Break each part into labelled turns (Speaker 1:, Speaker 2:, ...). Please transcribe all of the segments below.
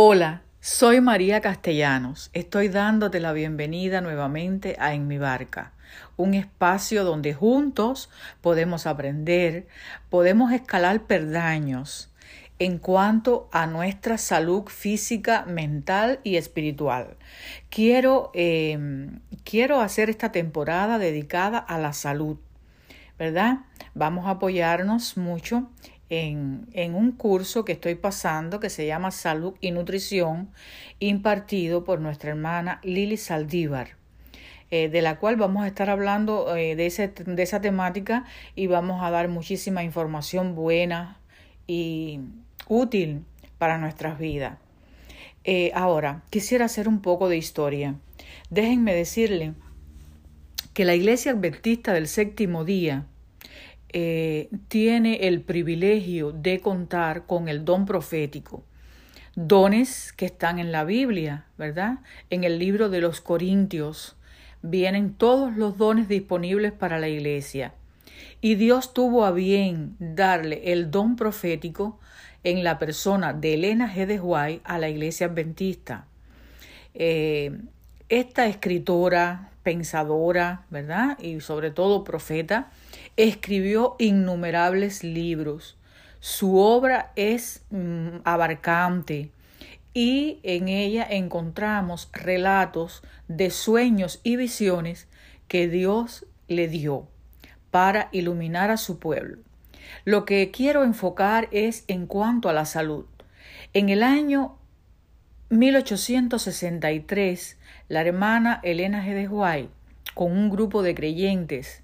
Speaker 1: Hola, soy María Castellanos. Estoy dándote la bienvenida nuevamente a En mi barca, un espacio donde juntos podemos aprender, podemos escalar perdaños en cuanto a nuestra salud física, mental y espiritual. Quiero, em, quiero hacer esta temporada dedicada a la salud, ¿verdad? Vamos a apoyarnos mucho en, un curso que estoy pasando que se llama Salud y Nutrición, impartido por nuestra hermana Lili Saldívar. Eh, de la cual vamos a estar hablando eh, de, ese, de esa temática y vamos a dar muchísima información buena y útil para nuestras vidas. Eh, ahora, quisiera hacer un poco de historia. Déjenme decirle que la Iglesia Adventista del Séptimo Día eh, tiene el privilegio de contar con el don profético. Dones que están en la Biblia, ¿verdad? En el libro de los Corintios vienen todos los dones disponibles para la iglesia. Y Dios tuvo a bien darle el don profético en la persona de Elena G. a la iglesia adventista. Eh, esta escritora, pensadora, ¿verdad? Y sobre todo profeta, escribió innumerables libros. Su obra es mm, abarcante y en ella encontramos relatos de sueños y visiones que Dios le dio para iluminar a su pueblo. Lo que quiero enfocar es en cuanto a la salud. En el año 1863, la hermana Elena G. de White, con un grupo de creyentes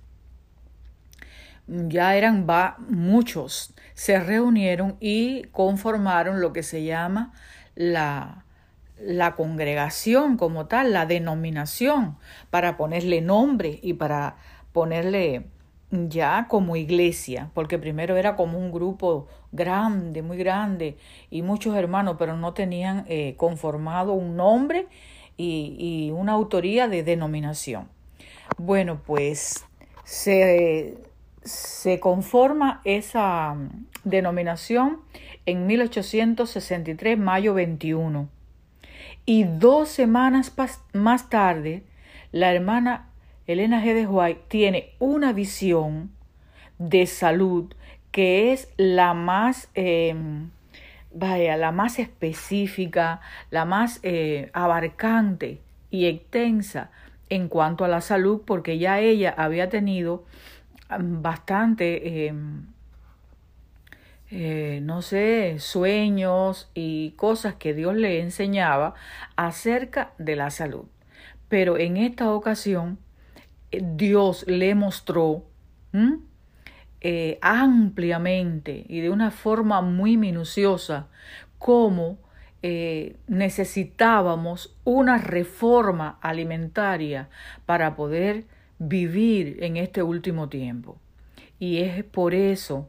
Speaker 1: ya eran muchos, se reunieron y conformaron lo que se llama la, la congregación como tal, la denominación, para ponerle nombre y para ponerle ya como iglesia, porque primero era como un grupo grande, muy grande, y muchos hermanos, pero no tenían eh, conformado un nombre y, una autoría de denominación. Bueno, pues se se conforma esa mm, denominación en 1863, mayo 21. Y dos semanas más tarde, la hermana Elena G. de White tiene una visión de salud que es la más, em, vaya, la más específica, la más eh, abarcante y extensa en cuanto a la salud, porque ya ella había tenido bastante, em, eh, no sé, sueños y cosas que Dios le enseñaba acerca de la salud. Pero en esta ocasión, eh, Dios le mostró eh, ampliamente y de una forma muy minuciosa cómo necesitábamos una reforma alimentaria para poder vivir en este último tiempo. Y es por eso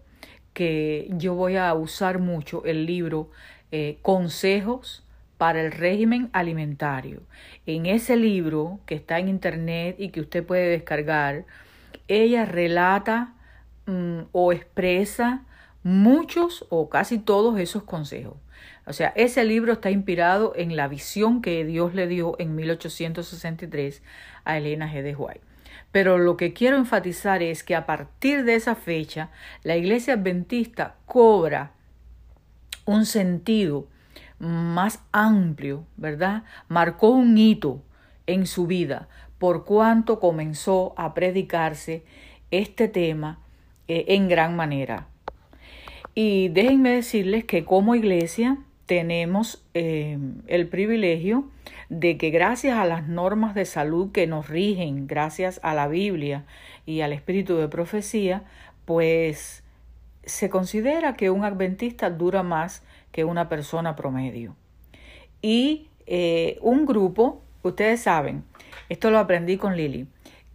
Speaker 1: que yo voy a usar mucho el libro eh, Consejos para el régimen alimentario. En ese libro que está en internet y que usted puede descargar, ella relata mm, o expresa muchos o casi todos esos consejos. O sea, ese libro está inspirado en la visión que Dios le dio en 1863 a Elena G. de White. Pero lo que quiero enfatizar es que a partir de esa fecha, la iglesia adventista cobra un sentido más amplio, ¿verdad? Marcó un hito en su vida por cuanto comenzó a predicarse este tema eh, en gran manera. Y déjenme decirles que como iglesia tenemos eh, el privilegio de que gracias a las normas de salud que nos rigen, gracias a la Biblia y al espíritu de profecía, pues se considera que un adventista dura más que una persona promedio. Y eh, un grupo, ustedes saben, esto lo aprendí con Lili,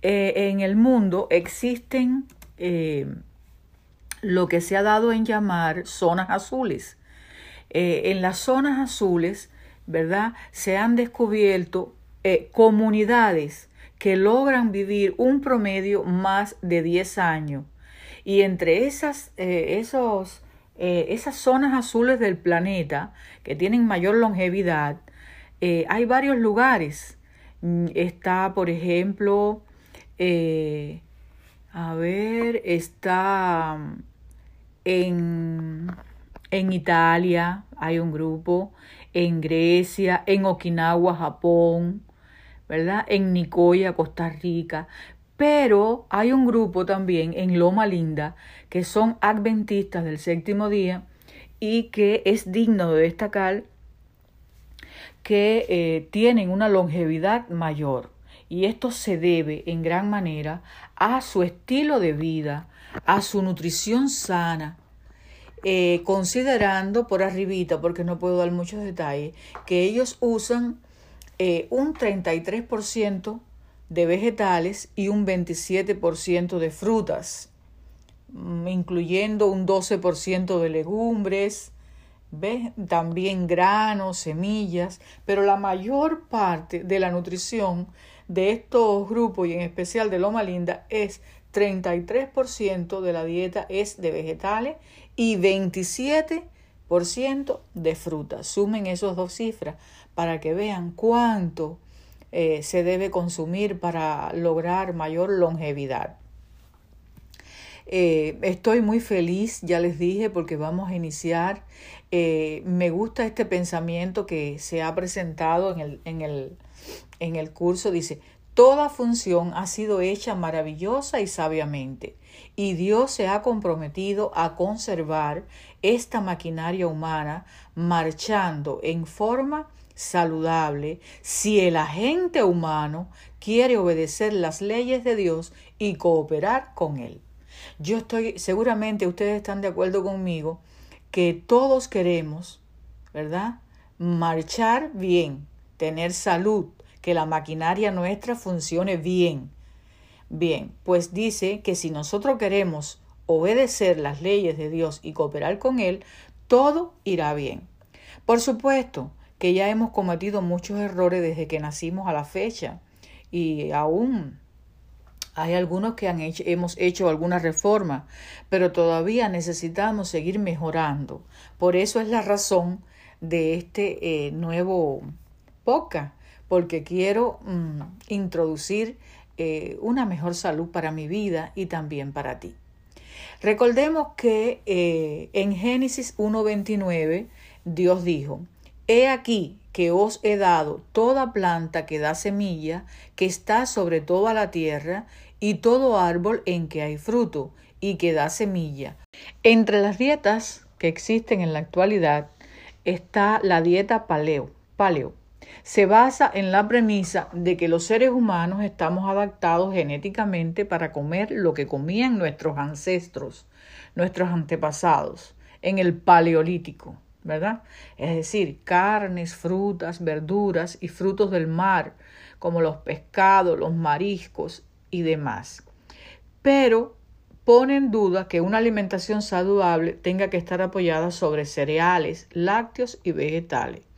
Speaker 1: en el mundo existen lo que se ha dado en llamar zonas azules. Eh, en las zonas azules, ¿verdad? Se han descubierto eh, comunidades que logran vivir un promedio más de 10 años. Y entre esas, eh, eh, esas zonas azules del planeta que tienen mayor longevidad, eh, hay varios lugares. Mm, está, por ejemplo, eh, a ver, está mm, en, en Italia, hay un grupo, en Grecia, en Okinawa, Japón, ¿verdad? En Nicoya, Costa Rica. Pero hay un grupo también en Loma Linda que son adventistas del séptimo día y que es digno de destacar que eh, tienen una longevidad mayor. Y esto se debe en gran manera a su estilo de vida, a su nutrición sana, eh, considerando por arribita, porque no puedo dar muchos detalles, que ellos usan eh, un 33% de vegetales y un 27% de frutas, mm, incluyendo un 12% de legumbres, también granos, semillas, pero la mayor parte de la nutrición de estos grupos y en especial de Loma Linda es 33% de la dieta es de vegetales y 27% de frutas. Sumen esas dos cifras para que vean cuánto eh, se debe consumir para lograr mayor longevidad. Eh, estoy muy feliz, ya les dije, porque vamos a iniciar. Eh, me gusta este pensamiento que se ha presentado en el, en el, en el curso. Dice, toda función ha sido hecha maravillosa y sabiamente, y Dios se ha comprometido a conservar esta maquinaria humana marchando en forma saludable si el agente humano quiere obedecer las leyes de Dios y cooperar con Él. Yo estoy, seguramente ustedes están de acuerdo conmigo, que todos queremos, ¿verdad? Marchar bien, tener salud, que la maquinaria nuestra funcione bien. Bien, pues dice que si nosotros queremos obedecer las leyes de Dios y cooperar con Él, todo irá bien. Por supuesto, que ya hemos cometido muchos errores desde que nacimos a la fecha y aún hay algunos que han hemos hecho alguna reforma, pero todavía necesitamos seguir mejorando. Por eso es la razón de este eh, nuevo porque quiero mm, introducir eh, una mejor salud para mi vida y también para ti. Recordemos que eh, en Génesis 1.29 Dios dijo, He aquí que os he dado toda planta que da semilla, que está sobre toda la tierra, y todo árbol en que hay fruto, y que da semilla. Entre las dietas que existen en la actualidad está la dieta paleo. Paleo. Se basa en la premisa de que los seres humanos estamos adaptados genéticamente para comer lo que comían nuestros ancestros, nuestros antepasados, en el paleolítico. ¿verdad? Es decir, carnes, frutas, verduras y frutos del mar, como los pescados, los mariscos y demás. Pero pone en duda que una alimentación saludable tenga que estar apoyada sobre cereales, lácteos y vegetales.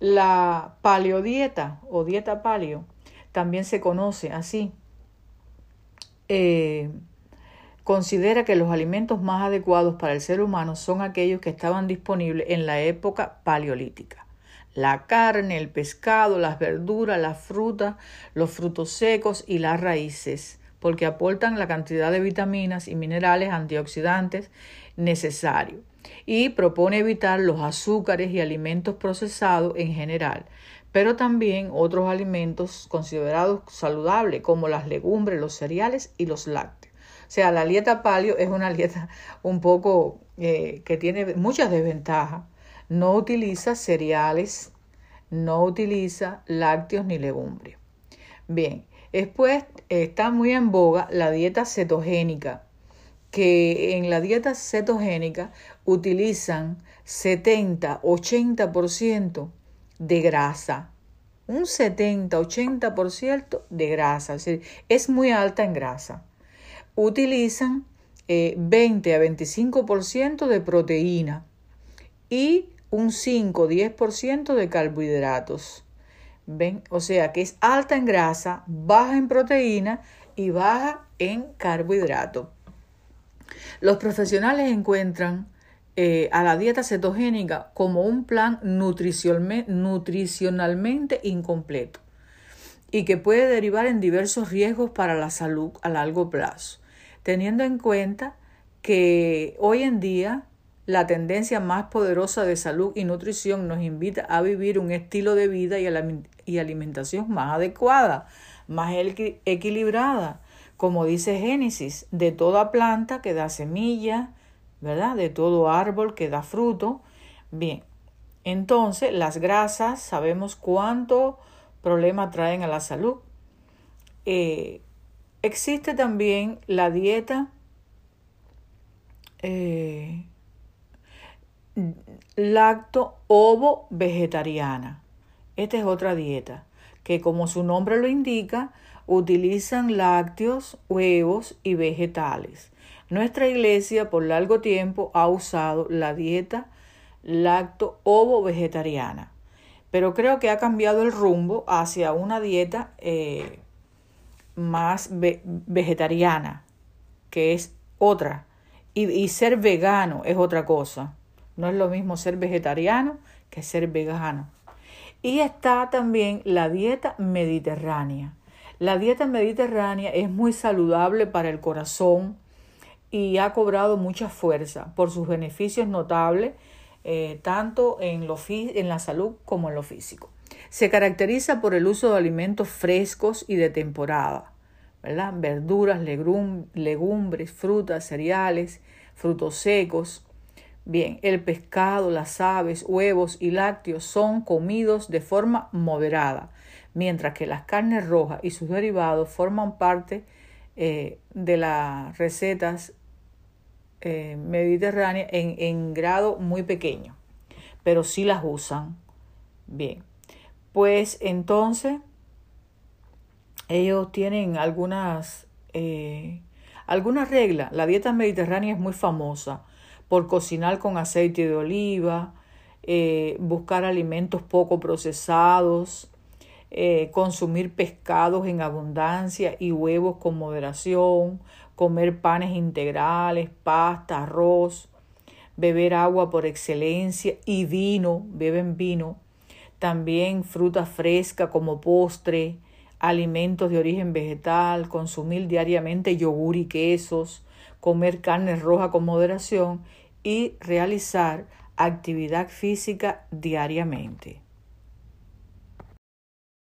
Speaker 1: La paleodieta o dieta paleo también se conoce así. Eh, considera que los alimentos más adecuados para el ser humano son aquellos que estaban disponibles en la época paleolítica. La carne, el pescado, las verduras, las frutas, los frutos secos y las raíces, porque aportan la cantidad de vitaminas y minerales antioxidantes necesarios. Y propone evitar los azúcares y alimentos procesados en general, pero también otros alimentos considerados saludables como las legumbres, los cereales y los lácteos. O sea, la dieta paleo es una dieta un poco eh, que tiene muchas desventajas. No utiliza cereales, no utiliza lácteos ni legumbres. Bien, después está muy en boga la dieta cetogénica, que en la dieta cetogénica utilizan 70-80% de grasa. Un 70-80% de grasa, es decir, es muy alta en grasa utilizan 20 eh, a 25% de proteína y un 5-10% de carbohidratos. ¿Ven? O sea que es alta en grasa, baja en proteína y baja en carbohidrato. Los profesionales encuentran eh, a la dieta cetogénica como un plan nutricionalmente incompleto y que puede derivar en diversos riesgos para la salud a largo plazo, teniendo en cuenta que hoy en día la tendencia más poderosa de salud y nutrición nos invita a vivir un estilo de vida y, alimentación más adecuada, más equilibrada, como dice Génesis, de toda planta que da semilla, ¿verdad? De todo árbol que da fruto. Bien, entonces las grasas sabemos cuánto problema traen a la salud. Eh, existe también la dieta eh, lacto ovo vegetariana. Esta es otra dieta que como su nombre lo indica, utilizan lácteos, huevos y vegetales. Nuestra iglesia por largo tiempo ha usado la dieta lacto ovo vegetariana, pero creo que ha cambiado el rumbo hacia una dieta eh, más vegetariana, que es otra, y ser vegano es otra cosa. No es lo mismo ser vegetariano que ser vegano. Y está también la dieta mediterránea. La dieta mediterránea es muy saludable para el corazón y ha cobrado mucha fuerza por sus beneficios notables eh, tanto en, lo en la salud como en lo físico. Se caracteriza por el uso de alimentos frescos y de temporada, verduras, legumbres, frutas, cereales, frutos secos, Bien, el pescado, las aves, huevos y lácteos son comidos de forma moderada, mientras que las carnes rojas y sus derivados forman parte eh, de las recetas eh, mediterráneas en, en grado muy pequeño, pero sí las usan. Bien, pues entonces ellos tienen algunas, eh, algunas reglas. La dieta mediterránea es muy famosa por cocinar con aceite de oliva, buscar alimentos poco procesados, eh, consumir pescados en abundancia y huevos con moderación, comer panes integrales, pasta, arroz, beber agua por excelencia y vino, beben vino, también fruta fresca como postre, alimentos de origen vegetal, consumir diariamente yogur y quesos, comer carne roja con moderación y realizar actividad física diariamente.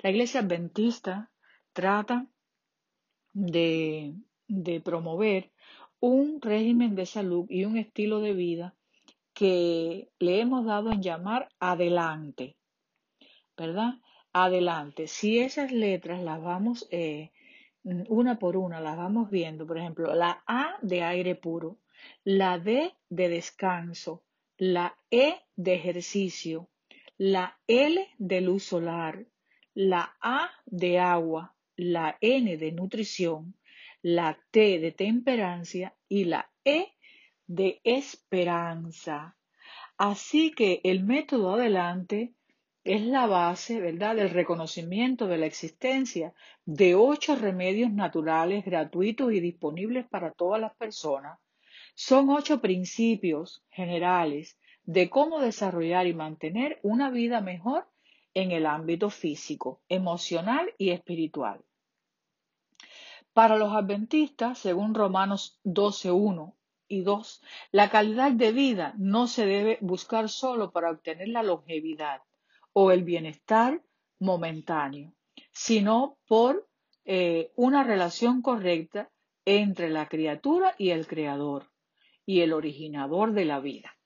Speaker 1: La Iglesia Adventista trata de, de promover un régimen de salud y un estilo de vida que le hemos dado en llamar adelante, ¿verdad? Adelante. Si esas letras las vamos eh, una por una, las vamos viendo, por ejemplo, la A de aire puro, la D de descanso, la E de ejercicio, la L de luz solar, la A de agua, la N de nutrición, la T de temperancia y la E de esperanza. Así que el método adelante es la base, ¿verdad?, del reconocimiento de la existencia de ocho remedios naturales gratuitos y disponibles para todas las personas. Son ocho principios generales de cómo desarrollar y mantener una vida mejor en el ámbito físico, emocional y espiritual. Para los adventistas, según Romanos 12.1 y 2, la calidad de vida no se debe buscar solo para obtener la longevidad, o el bienestar momentáneo, sino por eh, una relación correcta entre la criatura y el creador y el originador de la vida.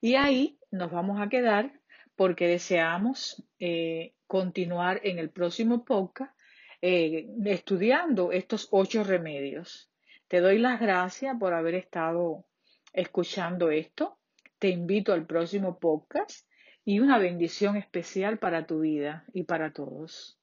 Speaker 1: Y ahí nos vamos a quedar porque deseamos eh, continuar en el próximo podcast eh, estudiando estos ocho remedios. Te doy las gracias por haber estado escuchando esto. Te invito al próximo podcast y una bendición especial para tu vida y para todos.